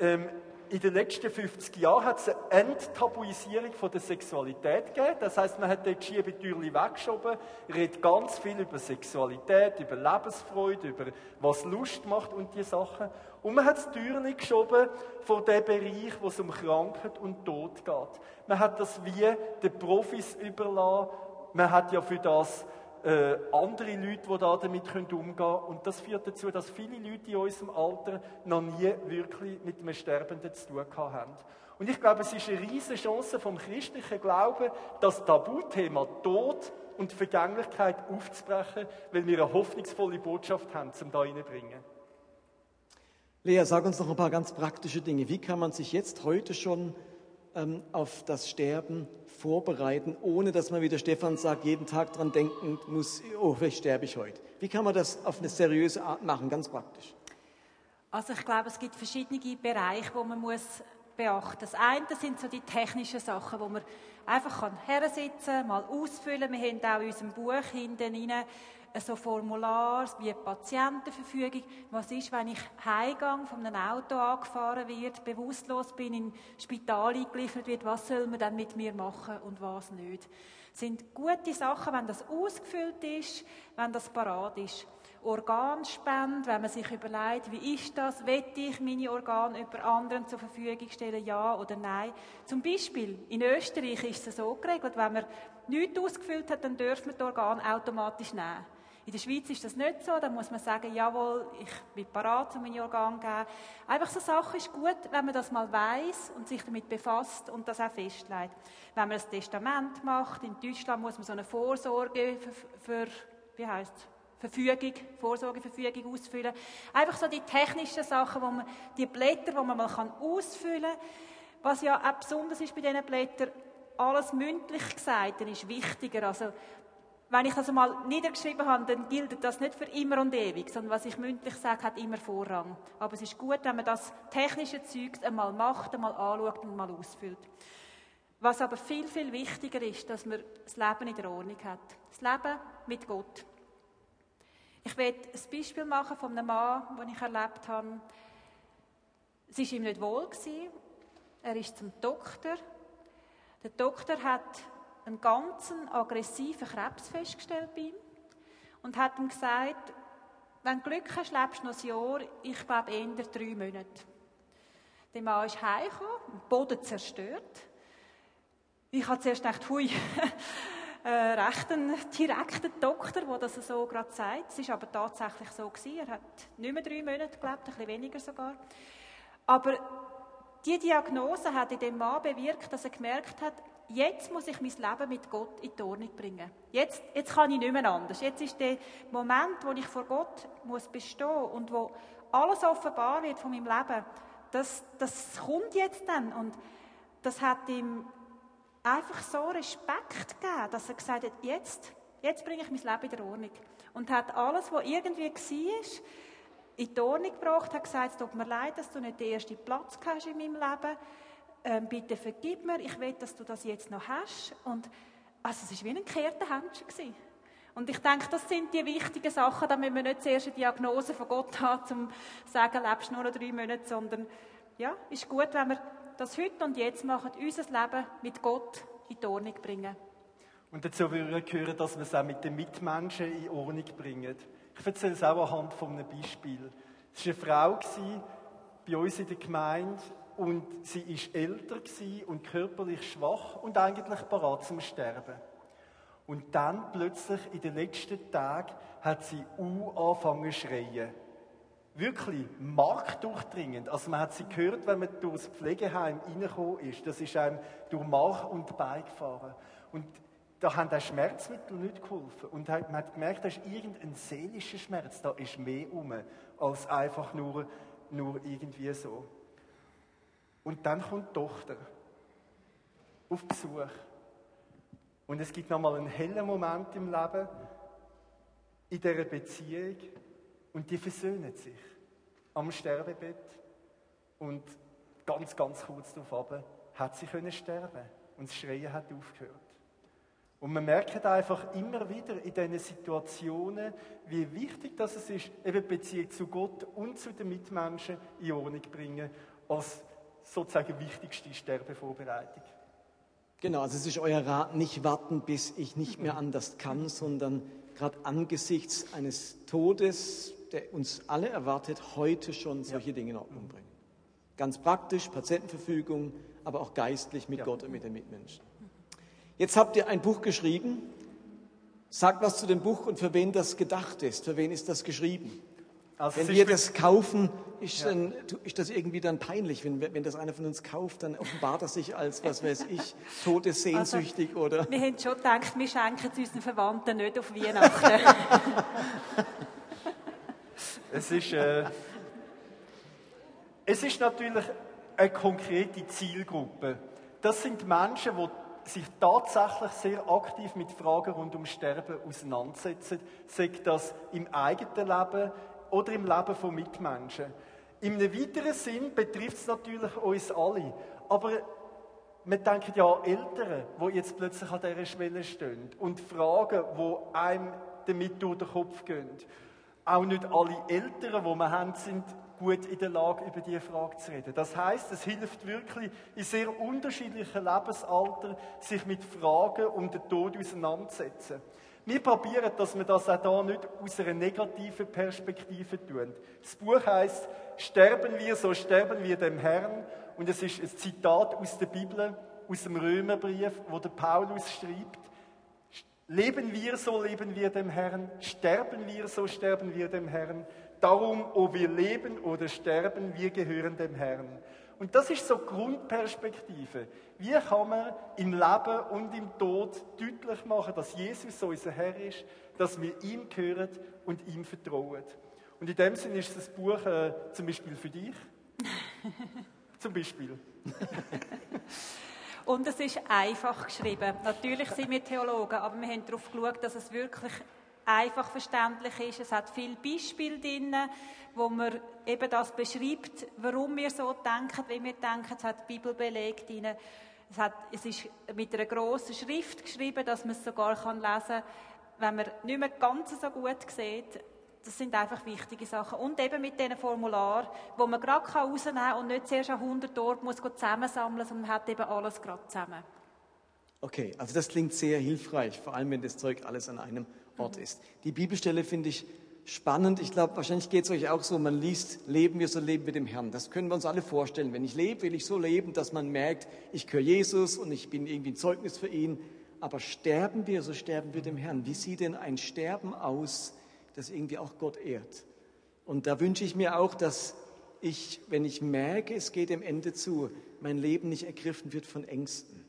ähm, in den letzten 50 Jahren hat es eine Enttabuisierung von der Sexualität gegeben. Das heißt, man hat die Schiebetürchen weggeschoben, redet ganz viel über Sexualität, über Lebensfreude, über was Lust macht und die Sachen. Und man hat das Türchen geschoben von dem Bereich, wo es um Krankheit und Tod geht. Man hat das wie den Profis überlassen. Man hat ja für das äh, andere Leute, die da damit umgehen können. Und das führt dazu, dass viele Leute in unserem Alter noch nie wirklich mit einem Sterbenden zu tun haben. Und ich glaube, es ist eine riesige Chance vom christlichen Glauben, das Tabuthema Tod und Vergänglichkeit aufzubrechen, weil wir eine hoffnungsvolle Botschaft haben, um da reinzubringen. Lea, sag uns noch ein paar ganz praktische Dinge. Wie kann man sich jetzt heute schon ähm, auf das Sterben vorbereiten, ohne dass man, wie der Stefan sagt, jeden Tag dran denken muss, oh, vielleicht sterbe ich heute. Wie kann man das auf eine seriöse Art machen, ganz praktisch? Also ich glaube, es gibt verschiedene Bereiche, wo man muss beachten. Das eine sind so die technischen Sachen, wo man einfach kann hersitzen, mal ausfüllen. Wir haben auch in unserem Buch hinten rein so Formular wie Patientenverfügung. Was ist, wenn ich heimgang von einem Auto angefahren wird, bewusstlos bin, in Spital eingeliefert wird, was soll man dann mit mir machen und was nicht? Das sind gute Sachen, wenn das ausgefüllt ist, wenn das parat ist. Organspende, wenn man sich überlegt, wie ist das, will ich meine Organe über anderen zur Verfügung stellen, ja oder nein. Zum Beispiel in Österreich ist es so geregelt, wenn man nichts ausgefüllt hat, dann dürfen wir die Organe automatisch nehmen. In der Schweiz ist das nicht so, da muss man sagen, jawohl, ich bin parat, um meine Organe zu geben. Einfach so Sachen ist gut, wenn man das mal weiß und sich damit befasst und das auch festlegt. Wenn man ein Testament macht, in Deutschland muss man so eine Vorsorge für, für wie heißt Verfügung, Vorsorgeverfügung ausfüllen. Einfach so die technischen Sachen, wo man, die Blätter, die man mal ausfüllen kann. Was ja auch besonders ist bei diesen Blättern, alles mündlich gesagt, dann ist wichtiger. Also, wenn ich das mal niedergeschrieben habe, dann gilt das nicht für immer und ewig, sondern was ich mündlich sage, hat immer Vorrang. Aber es ist gut, wenn man das technische Zeug einmal macht, einmal anschaut und mal ausfüllt. Was aber viel, viel wichtiger ist, dass man das Leben in der Ordnung hat. Das Leben mit Gott. Ich werde ein Beispiel machen von einem Mann, den ich erlebt habe. Es war ihm nicht wohl. Er ist zum Doktor. Der Doktor hat einen ganz aggressiven Krebs festgestellt bei ihm und hat ihm gesagt, wenn du Glück hast, lebst du noch ein Jahr, ich glaube eher drei Monate. Der Mann ist heimgekommen, den Boden zerstört. Ich habe zuerst gedacht, hui, äh, recht ein direkter Doktor, der das so gerade sagt. Es ist aber tatsächlich so gewesen. Er hat nicht mehr drei Monate gelebt, ein bisschen weniger sogar. Aber die Diagnose hat in dem Mann bewirkt, dass er gemerkt hat, jetzt muss ich mein Leben mit Gott in die Ordnung bringen. Jetzt, jetzt kann ich nicht mehr anders. Jetzt ist der Moment, wo ich vor Gott muss bestehen und wo alles offenbar wird von meinem Leben. Das, das kommt jetzt dann und das hat ihm einfach so Respekt gegeben, dass er gesagt hat, jetzt, jetzt bringe ich mein Leben in der Ordnung. Und hat alles, was irgendwie war, in die Ordnung gebracht, hat gesagt, es tut mir leid, dass du nicht den ersten Platz hast in meinem Leben. Ähm, bitte vergib mir, ich will, dass du das jetzt noch hast. Und also es war wie ein gekehrter Händchen. Und ich denke, das sind die wichtigen Sachen, da müssen wir nicht zuerst eine Diagnose von Gott haben, um zu sagen, lebst nur noch drei Monate, sondern ja, ist gut, wenn wir das heute und jetzt machen, unser Leben mit Gott in die Ordnung bringen. Und dazu würde ich hören, dass wir es auch mit den Mitmenschen in Ordnung bringen. Ich erzähle es auch anhand von einem Beispiel. Es war eine Frau bei uns in der Gemeinde und sie war älter und körperlich schwach und eigentlich parat zum Sterben. Und dann plötzlich in den letzten Tagen hat sie U angefangen zu schreien wirklich markdurchdringend. Also man hat sie gehört, wenn man durchs Pflegeheim reingekommen ist. Das ist einem durch Mark und Bein gefahren. Und da haben auch Schmerzmittel nicht geholfen. Und man hat gemerkt, da ist irgendein seelischer Schmerz, da ist mehr um, als einfach nur, nur irgendwie so. Und dann kommt die Tochter auf Besuch. Und es gibt nochmal einen hellen Moment im Leben, in dieser Beziehung, und die versöhnen sich am Sterbebett. Und ganz, ganz kurz darauf hat sie können sterben. Und das Schreien hat aufgehört. Und man merkt einfach immer wieder in diesen Situationen, wie wichtig das ist, eben die Beziehung zu Gott und zu den Mitmenschen in Ordnung bringen, als sozusagen wichtigste Sterbevorbereitung. Genau, also es ist euer Rat, nicht warten, bis ich nicht mehr anders kann, sondern gerade angesichts eines Todes, der uns alle erwartet, heute schon solche ja. Dinge in Ordnung bringen. Ganz praktisch, Patientenverfügung, aber auch geistlich mit ja. Gott und mit den Mitmenschen. Jetzt habt ihr ein Buch geschrieben. Sagt was zu dem Buch und für wen das gedacht ist. Für wen ist das geschrieben? Also wenn wir das kaufen, ist, ja. dann, ist, das irgendwie dann peinlich. Wenn, wenn das einer von uns kauft, dann offenbart er sich als, was weiß ich, todessehnsüchtig also, oder. Wir haben schon gedacht, wir schenken es unseren Verwandten nicht auf Weihnachten. Es ist, äh, es ist natürlich eine konkrete Zielgruppe. Das sind Menschen, die sich tatsächlich sehr aktiv mit Fragen rund um Sterben auseinandersetzen, sei das im eigenen Leben oder im Leben von Mitmenschen. Einem weiteren Sinn betrifft es natürlich uns alle. Aber wir denken ja an Eltern, die jetzt plötzlich an dieser Schwelle stehen und Fragen, die einem damit durch den Kopf gehen. Auch nicht alle Eltern, die wir haben, sind gut in der Lage, über diese Frage zu reden. Das heißt, es hilft wirklich in sehr unterschiedlichen Lebensaltern, sich mit Fragen um den Tod auseinanderzusetzen. Wir probieren, dass wir das auch hier nicht aus einer negativen Perspektive tun. Das Buch heißt Sterben wir, so sterben wir dem Herrn. Und es ist ein Zitat aus der Bibel, aus dem Römerbrief, wo der Paulus schreibt, Leben wir, so leben wir dem Herrn. Sterben wir, so sterben wir dem Herrn. Darum, ob wir leben oder sterben, wir gehören dem Herrn. Und das ist so Grundperspektive. Wie kann man im Leben und im Tod deutlich machen, dass Jesus so unser Herr ist, dass wir ihm gehören und ihm vertrauen? Und in dem Sinne ist das Buch äh, zum Beispiel für dich. zum Beispiel. Und es ist einfach geschrieben. Natürlich sind wir Theologen, aber wir haben darauf geschaut, dass es wirklich einfach verständlich ist. Es hat viele Beispiele drin, wo man eben das beschreibt, warum wir so denken, wie wir denken. Es hat Bibelbeleg drin. Es, hat, es ist mit einer grossen Schrift geschrieben, dass man es sogar kann lesen kann, wenn man nicht mehr ganz so gut sieht. Das sind einfach wichtige Sachen. Und eben mit diesen Formularen, wo man gerade rausnehmen kann und nicht zuerst an 100 Orte muss zusammensammeln, sondern man hat eben alles gerade zusammen. Okay, also das klingt sehr hilfreich, vor allem wenn das Zeug alles an einem Ort ist. Die Bibelstelle finde ich spannend. Ich glaube, wahrscheinlich geht es euch auch so, man liest, leben wir so leben wir dem Herrn. Das können wir uns alle vorstellen. Wenn ich lebe, will ich so leben, dass man merkt, ich gehöre Jesus und ich bin irgendwie ein Zeugnis für ihn. Aber sterben wir, so sterben wir dem Herrn. Wie sieht denn ein Sterben aus, das irgendwie auch Gott ehrt? Und da wünsche ich mir auch, dass ich, wenn ich merke, es geht dem Ende zu, mein Leben nicht ergriffen wird von Ängsten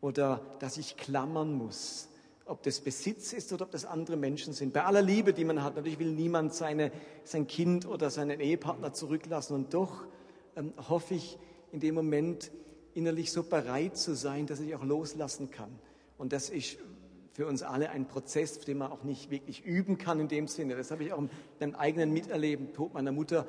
oder dass ich klammern muss ob das Besitz ist oder ob das andere Menschen sind. Bei aller Liebe, die man hat, natürlich will niemand seine, sein Kind oder seinen Ehepartner zurücklassen. Und doch ähm, hoffe ich in dem Moment innerlich so bereit zu sein, dass ich auch loslassen kann. Und das ist für uns alle ein Prozess, den man auch nicht wirklich üben kann in dem Sinne. Das habe ich auch in meinem eigenen Miterleben, Tod meiner Mutter,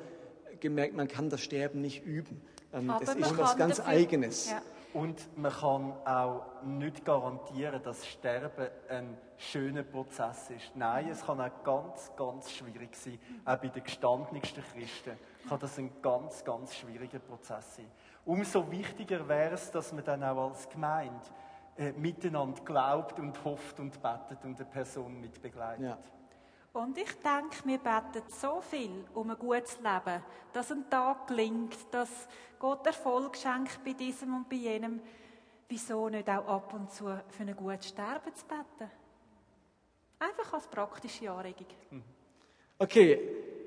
gemerkt, man kann das Sterben nicht üben. Ähm, das ist was ganz dafür, Eigenes. Ja. Und man kann auch nicht garantieren, dass Sterben ein schöner Prozess ist. Nein, es kann auch ganz, ganz schwierig sein. Auch bei den gestandensten Christen kann das ein ganz, ganz schwieriger Prozess sein. Umso wichtiger wäre es, dass man dann auch als Gemeinde äh, miteinander glaubt und hofft und betet und eine Person mitbegleitet. Ja. Und ich denke, wir beten so viel um ein gutes Leben, dass ein Tag gelingt, dass Gott Erfolg schenkt bei diesem und bei jenem. Wieso nicht auch ab und zu für ein gutes Sterben zu beten? Einfach als praktische Anregung. Mhm. Okay,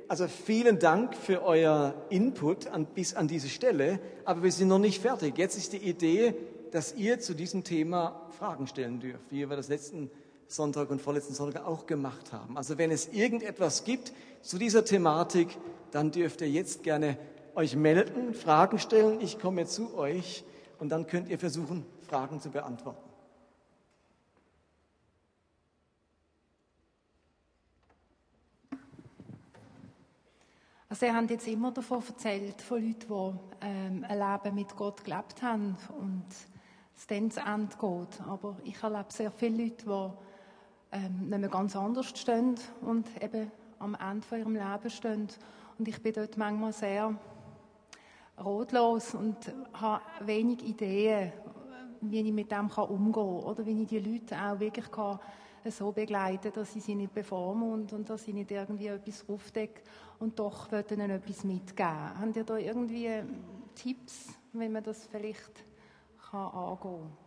also vielen Dank für euer Input an, bis an diese Stelle, aber wir sind noch nicht fertig. Jetzt ist die Idee, dass ihr zu diesem Thema Fragen stellen dürft, wie wir das letzten Sonntag und vorletzten Sonntag auch gemacht haben. Also wenn es irgendetwas gibt zu dieser Thematik, dann dürft ihr jetzt gerne euch melden, Fragen stellen. Ich komme zu euch und dann könnt ihr versuchen, Fragen zu beantworten. Also ihr habt jetzt immer davon erzählt, von Leuten, die ähm, ein Leben mit Gott gelebt haben und es dann zu Ende geht. Aber ich erlebe sehr viele Leute, die ähm, nicht mehr ganz anders stehen und eben am Ende von ihrem Leben stehen. Und ich bin dort manchmal sehr ratlos und habe wenig Ideen, wie ich mit dem umgehen kann oder wie ich die Leute auch wirklich kann so begleiten dass ich sie nicht bevormunde und dass ich nicht irgendwie etwas aufdecke und doch ihnen etwas mitgeben. Habt ihr da irgendwie Tipps, wie man das vielleicht kann angehen kann?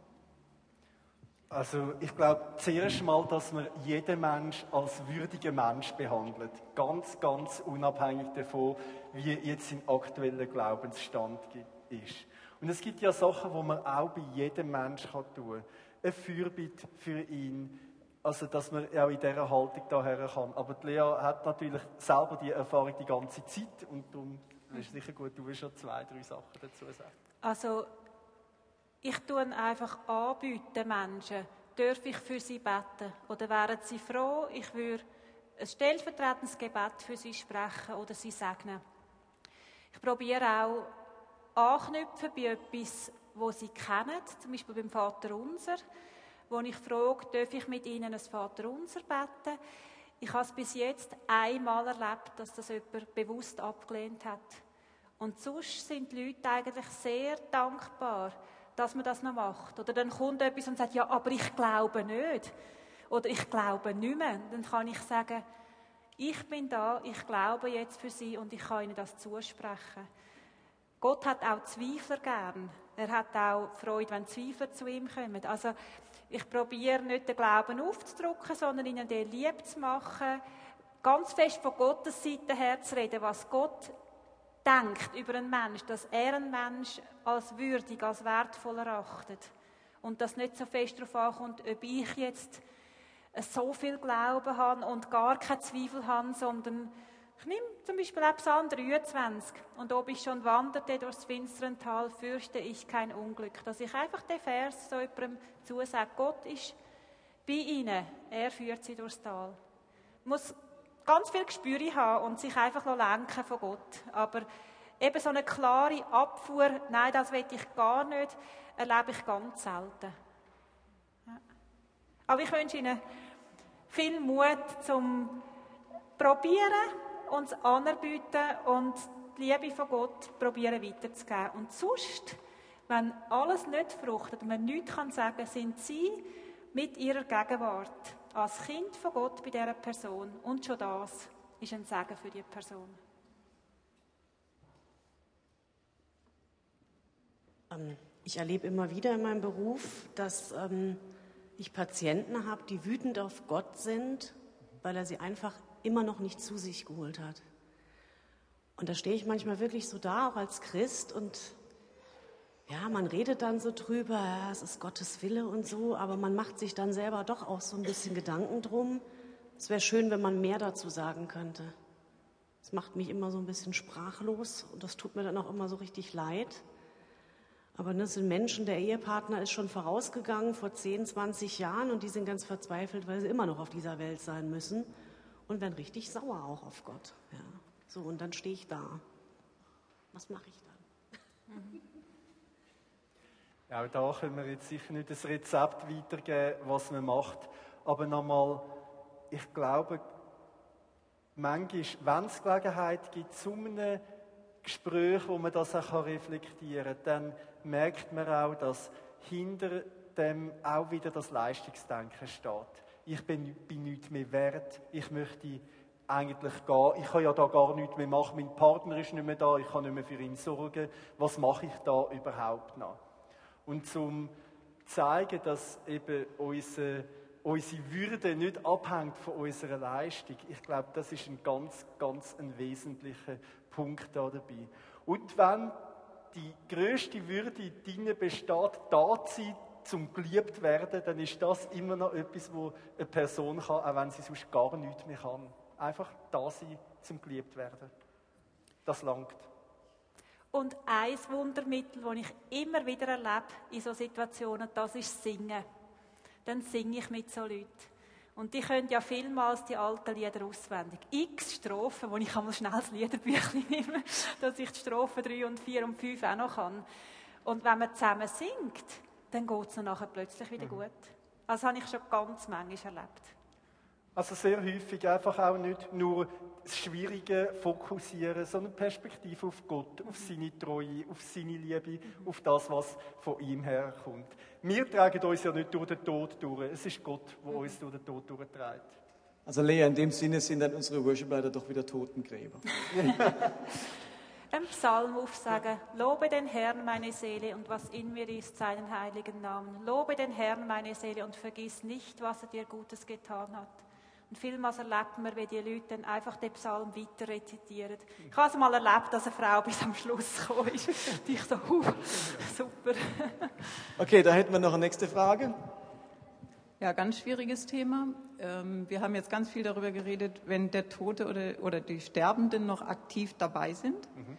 Also ich glaube zuerst mal, dass man jeden Mensch als würdigen Mensch behandelt. Ganz, ganz unabhängig davon, wie jetzt sein aktueller Glaubensstand ist. Und es gibt ja Sachen, wo man auch bei jedem Mensch tun kann. Ein Fürbitte für ihn, also dass man auch in dieser Haltung daher kann. Aber die Lea hat natürlich selber die Erfahrung die ganze Zeit und darum ist es sicher gut, du willst schon zwei, drei Sachen dazu sagen. Also ich tue einfach anbieten, Menschen, darf ich für sie beten? Oder wären sie froh, ich würde ein stellvertretendes Gebet für sie sprechen oder sie segnen? Ich probiere auch anknüpfen bei etwas, wo sie kennen, zum Beispiel beim Vater Unser, wo ich frage, darf ich mit ihnen ein Vater Unser beten? Ich habe es bis jetzt einmal erlebt, dass das jemand bewusst abgelehnt hat. Und sonst sind die Leute eigentlich sehr dankbar, dass man das noch macht. Oder dann kommt etwas und sagt, ja, aber ich glaube nicht. oder ich glaube nicht mehr, dann kann ich sagen, ich bin da, ich glaube jetzt für sie und ich kann ihnen das zusprechen. Gott hat auch Zweifler gern. Er hat auch Freude, wenn Zweifler zu ihm kommen. Also ich probiere nicht den Glauben aufzudrücken, sondern ihnen den lieb zu machen, ganz fest von Gottes Seite her zu reden, was Gott denkt über einen Mensch, dass er einen Mensch als würdig, als wertvoll erachtet. Und dass nicht so fest darauf ankommt, ob ich jetzt so viel Glauben habe und gar keinen Zweifel habe, sondern ich nehme zum Beispiel auch Psalm 23. Und ob ich schon wanderte durchs finstere Tal, fürchte ich kein Unglück. Dass ich einfach den Vers so jemandem zusage, Gott ist bei ihnen, er führt sie durchs Tal. Muss ganz viel Gespür haben und sich einfach lenken von Gott. Aber eben so eine klare Abfuhr, nein, das will ich gar nicht, erlebe ich ganz selten. Aber ich wünsche Ihnen viel Mut zum Probieren uns anerbieten und die Liebe von Gott probieren weiterzugeben. Und sonst, wenn alles nicht fruchtet und man nichts kann sagen, sind sie mit ihrer Gegenwart als Kind von Gott bei dieser Person. Und schon das ist ein Segen für die Person. Ähm, ich erlebe immer wieder in meinem Beruf, dass ähm, ich Patienten habe, die wütend auf Gott sind, weil er sie einfach immer noch nicht zu sich geholt hat. Und da stehe ich manchmal wirklich so da, auch als Christ, und ja, man redet dann so drüber, ja, es ist Gottes Wille und so, aber man macht sich dann selber doch auch so ein bisschen Gedanken drum. Es wäre schön, wenn man mehr dazu sagen könnte. Es macht mich immer so ein bisschen sprachlos und das tut mir dann auch immer so richtig leid. Aber das sind Menschen, der Ehepartner ist schon vorausgegangen vor 10, 20 Jahren und die sind ganz verzweifelt, weil sie immer noch auf dieser Welt sein müssen und werden richtig sauer auch auf Gott. Ja. So, und dann stehe ich da. Was mache ich dann? Ja, auch da können wir jetzt sicher nicht das Rezept weitergeben, was man macht. Aber nochmal, ich glaube, manchmal, wenn es Gelegenheit gibt, zu einem Gespräch, wo man das auch reflektieren kann, dann merkt man auch, dass hinter dem auch wieder das Leistungsdenken steht. Ich bin, bin nichts mehr wert, ich möchte eigentlich gehen, ich kann ja da gar nichts mehr machen, mein Partner ist nicht mehr da, ich kann nicht mehr für ihn sorgen, was mache ich da überhaupt noch? Und zum zeigen, dass eben unsere, unsere Würde nicht abhängt von unserer Leistung, ich glaube, das ist ein ganz, ganz ein wesentlicher Punkt da dabei. Und wenn die größte Würde drinnen besteht, da zu sein, zum geliebt werden, dann ist das immer noch etwas, wo eine Person kann, auch wenn sie sonst gar nichts mehr kann. Einfach da sein, zum geliebt werden. Das langt. Und ein Wundermittel, das ich immer wieder erlebe in solchen Situationen, das ist Singen. Dann singe ich mit so Leuten. Und die können ja vielmals die alten Lieder auswendig. X Strophen, wo ich einmal schnell das Liederbüchlein nehme, dass ich die Strophen 3 und 4 und 5 auch noch kann. Und wenn man zusammen singt, dann geht es nachher plötzlich wieder mhm. gut. Also, das habe ich schon ganz manchmal erlebt. Also sehr häufig einfach auch nicht nur das Schwierige fokussieren, sondern Perspektive auf Gott, auf seine Treue, auf seine Liebe, auf das, was von ihm herkommt. Wir tragen uns ja nicht durch den Tod durch. Es ist Gott, der uns durch den Tod durchträgt. Also Lea, in dem Sinne sind dann unsere Worship-Leiter doch wieder Totengräber. einen Psalm aufsagen. Lobe den Herrn, meine Seele, und was in mir ist, seinen heiligen Namen. Lobe den Herrn, meine Seele, und vergiss nicht, was er dir Gutes getan hat. Und vielmals erlebt man, wie die Leute dann einfach den Psalm weiter rezitieren. Ich habe es mal erlebt, dass eine Frau bis am Schluss gekommen ist. Und ich so, huh, super. Okay, da hätten wir noch eine nächste Frage. Ja, ganz schwieriges Thema. Ähm, wir haben jetzt ganz viel darüber geredet, wenn der Tote oder, oder die Sterbenden noch aktiv dabei sind. Mhm.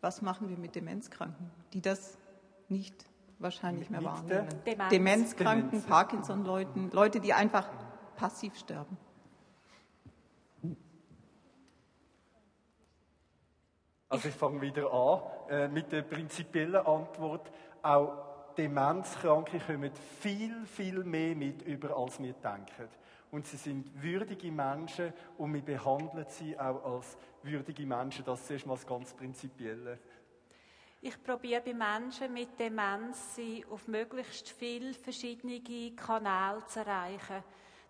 Was machen wir mit Demenzkranken, die das nicht wahrscheinlich mehr wahrnehmen? Demenz. Demenzkranken, Demenz. Parkinson-Leuten, Leute, die einfach passiv sterben. Also ich fange wieder an äh, mit der prinzipiellen Antwort. Auch Demenzkranke kommen viel, viel mehr mit über, als wir denken. Und sie sind würdige Menschen und wir behandeln sie auch als würdige Menschen. Das ist mal das ganz Prinzipielle. Ich probiere bei Menschen mit Demenz, sie auf möglichst viele verschiedene Kanäle zu erreichen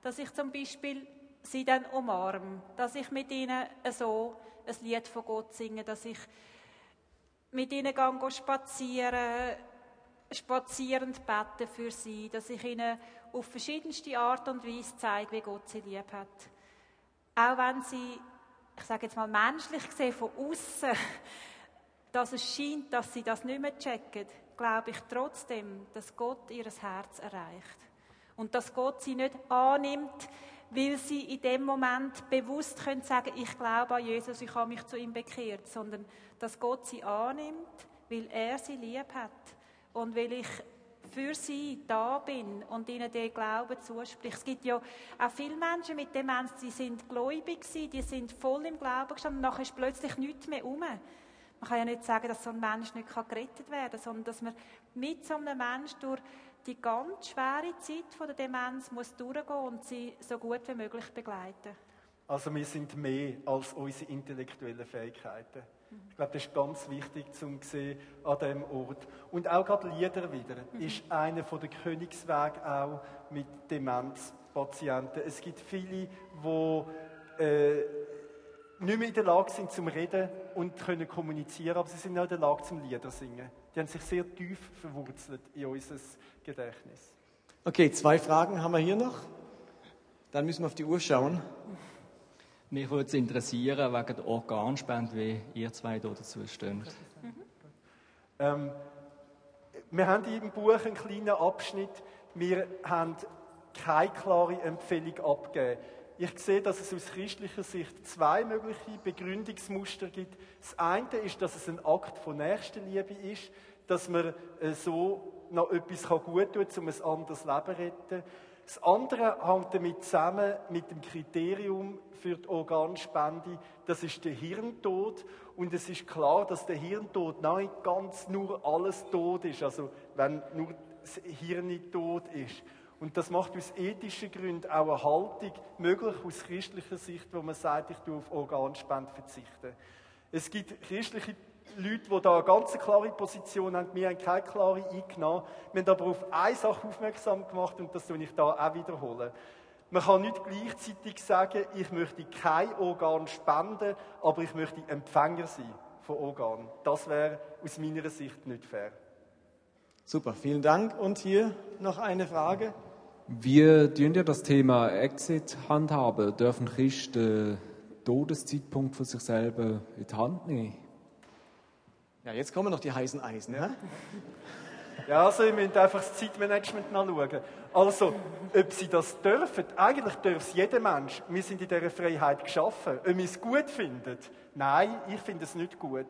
dass ich zum Beispiel sie dann umarme, dass ich mit ihnen so ein Lied von Gott singe, dass ich mit ihnen gehe spazieren, spazierend beten für sie, dass ich ihnen auf verschiedenste Art und Weise zeige, wie Gott sie lieb hat. Auch wenn sie, ich sage jetzt mal menschlich gesehen, von außen, dass es scheint, dass sie das nicht mehr checken, glaube ich trotzdem, dass Gott ihr Herz erreicht. Und dass Gott sie nicht annimmt, weil sie in dem Moment bewusst können sagen, ich glaube an Jesus, ich habe mich zu ihm bekehrt, sondern dass Gott sie annimmt, weil er sie lieb hat und weil ich für sie da bin und ihnen den Glauben zuspreche. Es gibt ja auch viele Menschen mit Demenz, die sind gläubig gewesen, die sind voll im Glauben gestanden und nachher ist plötzlich nichts mehr um. Man kann ja nicht sagen, dass so ein Mensch nicht gerettet werden kann, sondern dass man mit so einem Menschen durch die ganz schwere Zeit von der Demenz muss durchgehen und sie so gut wie möglich begleiten. Also wir sind mehr als unsere intellektuellen Fähigkeiten. Ich glaube, das ist ganz wichtig zum sehen an diesem Ort. Und auch gerade Lieder wieder ist einer der Königswege auch mit Demenzpatienten. Es gibt viele, die äh, nicht mehr in der Lage sind zum Reden und können kommunizieren, aber sie sind auch in der Lage zum Lieder singen. Die haben sich sehr tief verwurzelt in unser Gedächtnis. Okay, zwei Fragen haben wir hier noch. Dann müssen wir auf die Uhr schauen. Mich würde es interessieren, wegen der Organspende, wie ihr zwei hier dazu stehen. Ähm, wir haben im Buch einen kleinen Abschnitt. Wir haben keine klare Empfehlung abgegeben. Ich sehe, dass es aus christlicher Sicht zwei mögliche Begründungsmuster gibt. Das eine ist, dass es ein Akt von Nächstenliebe ist, dass man äh, so noch etwas gut tun kann, um ein anderes Leben zu retten. Das andere hängt damit zusammen mit dem Kriterium für die Organspende, das ist der Hirntod. Und es ist klar, dass der Hirntod nicht ganz nur alles tot ist, also wenn nur das Hirn tot ist. Und das macht aus ethischen Gründen auch eine Haltung möglich aus christlicher Sicht, wo man sagt, ich tue auf Organspende verzichten. Es gibt christliche Leute, die da eine ganz klare Position haben. Wir haben keine klare eingenommen. Wir haben aber auf eine Sache aufmerksam gemacht und das soll ich da auch wiederholen. Man kann nicht gleichzeitig sagen, ich möchte kein Organ spenden, aber ich möchte Empfänger sein von Organen. Das wäre aus meiner Sicht nicht fair. Super, vielen Dank. Und hier noch eine Frage. Wir tun ja das Thema Exit handhaben. Dürfen Christen den Todeszeitpunkt von sich selber in die Hand nehmen? Ja, jetzt kommen noch die heißen Eisen. Ja? Ja, also ihr müsst einfach das Zeitmanagement nachschauen. Also, ob sie das dürfen, eigentlich darf es jeder Mensch. Wir sind in dieser Freiheit geschaffen. Ob wir es gut finden? Nein, ich finde es nicht gut.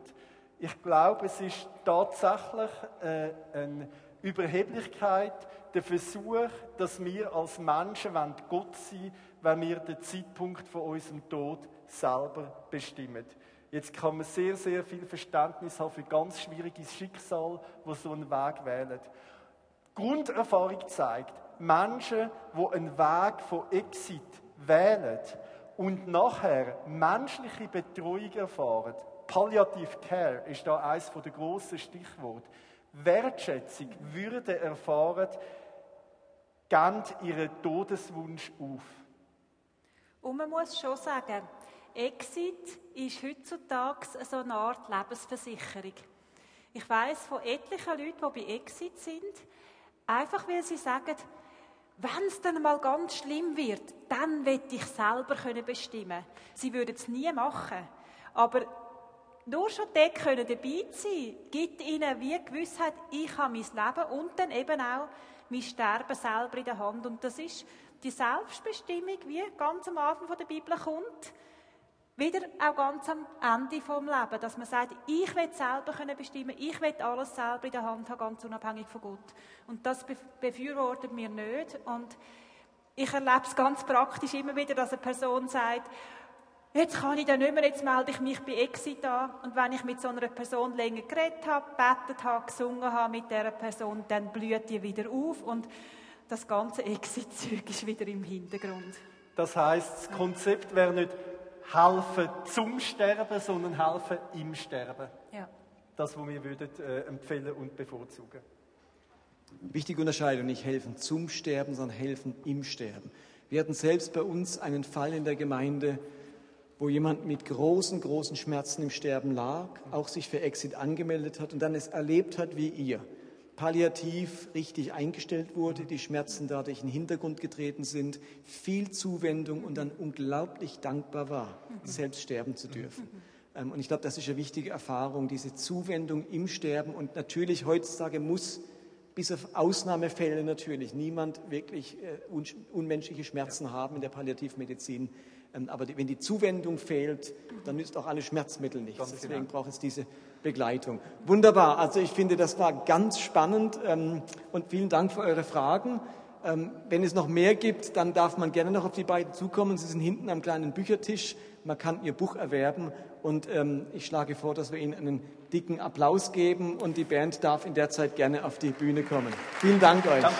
Ich glaube, es ist tatsächlich äh, eine Überheblichkeit, der Versuch, dass wir als Menschen Gott sein wollen, wenn wir den Zeitpunkt von unserem Tod selber bestimmen. Jetzt kann man sehr, sehr viel Verständnis haben für ganz schwieriges Schicksal, wo so einen Weg wählen. Grunderfahrung zeigt, Menschen, die einen Weg von Exit wählen und nachher menschliche Betreuung erfahren, Palliative Care ist da eines der grossen Stichworte, Wertschätzung, Würde erfahren, geben ihren Todeswunsch auf. Und man muss schon sagen, Exit ist heutzutage so eine Art Lebensversicherung. Ich weiß von etlichen Leuten, die bei Exit sind, einfach weil sie sagen, wenn es dann mal ganz schlimm wird, dann will ich selber bestimmen. Sie würden es nie machen. Aber nur schon dort können dabei sein, gibt ihnen wie Gewissheit, ich habe mein Leben und dann eben auch mein Sterben selber in der Hand. Und das ist die Selbstbestimmung, wie ganz am Anfang der Bibel kommt. Wieder auch ganz am Ende vom Leben, dass man sagt, ich will selber können bestimmen, ich will alles selber in der Hand haben, ganz unabhängig von Gott. Und das befürwortet mir nicht. Und ich erlebe es ganz praktisch immer wieder, dass eine Person sagt, jetzt kann ich dann nicht mehr, jetzt melde ich mich bei Exit an. Und wenn ich mit so einer Person länger geredet habe, betet habe, gesungen habe mit dieser Person, dann blüht die wieder auf und das ganze Exit-Zeug ist wieder im Hintergrund. Das heißt, das Konzept wäre nicht helfen zum Sterben, sondern helfen im Sterben. Ja. Das, was wir würden, äh, empfehlen und bevorzugen. Wichtige Unterscheidung, nicht helfen zum Sterben, sondern helfen im Sterben. Wir hatten selbst bei uns einen Fall in der Gemeinde, wo jemand mit großen, großen Schmerzen im Sterben lag, auch sich für Exit angemeldet hat und dann es erlebt hat wie ihr. Palliativ richtig eingestellt wurde, die Schmerzen dadurch in den Hintergrund getreten sind, viel Zuwendung und dann unglaublich dankbar war, selbst sterben zu dürfen. Ähm, und ich glaube, das ist eine wichtige Erfahrung, diese Zuwendung im Sterben. Und natürlich heutzutage muss, bis auf Ausnahmefälle natürlich, niemand wirklich äh, unmenschliche Schmerzen haben in der Palliativmedizin. Ähm, aber wenn die Zuwendung fehlt, dann nützt auch alle Schmerzmittel nichts. Deswegen genau. braucht es diese Begleitung. Wunderbar. Also ich finde, das war ganz spannend ähm, und vielen Dank für eure Fragen. Ähm, wenn es noch mehr gibt, dann darf man gerne noch auf die beiden zukommen. Sie sind hinten am kleinen Büchertisch. Man kann ihr Buch erwerben und ich schlage vor, dass wir Ihnen einen dicken Applaus geben und die Band darf in der Zeit gerne auf die Bühne kommen. Vielen Dank euch. Danke.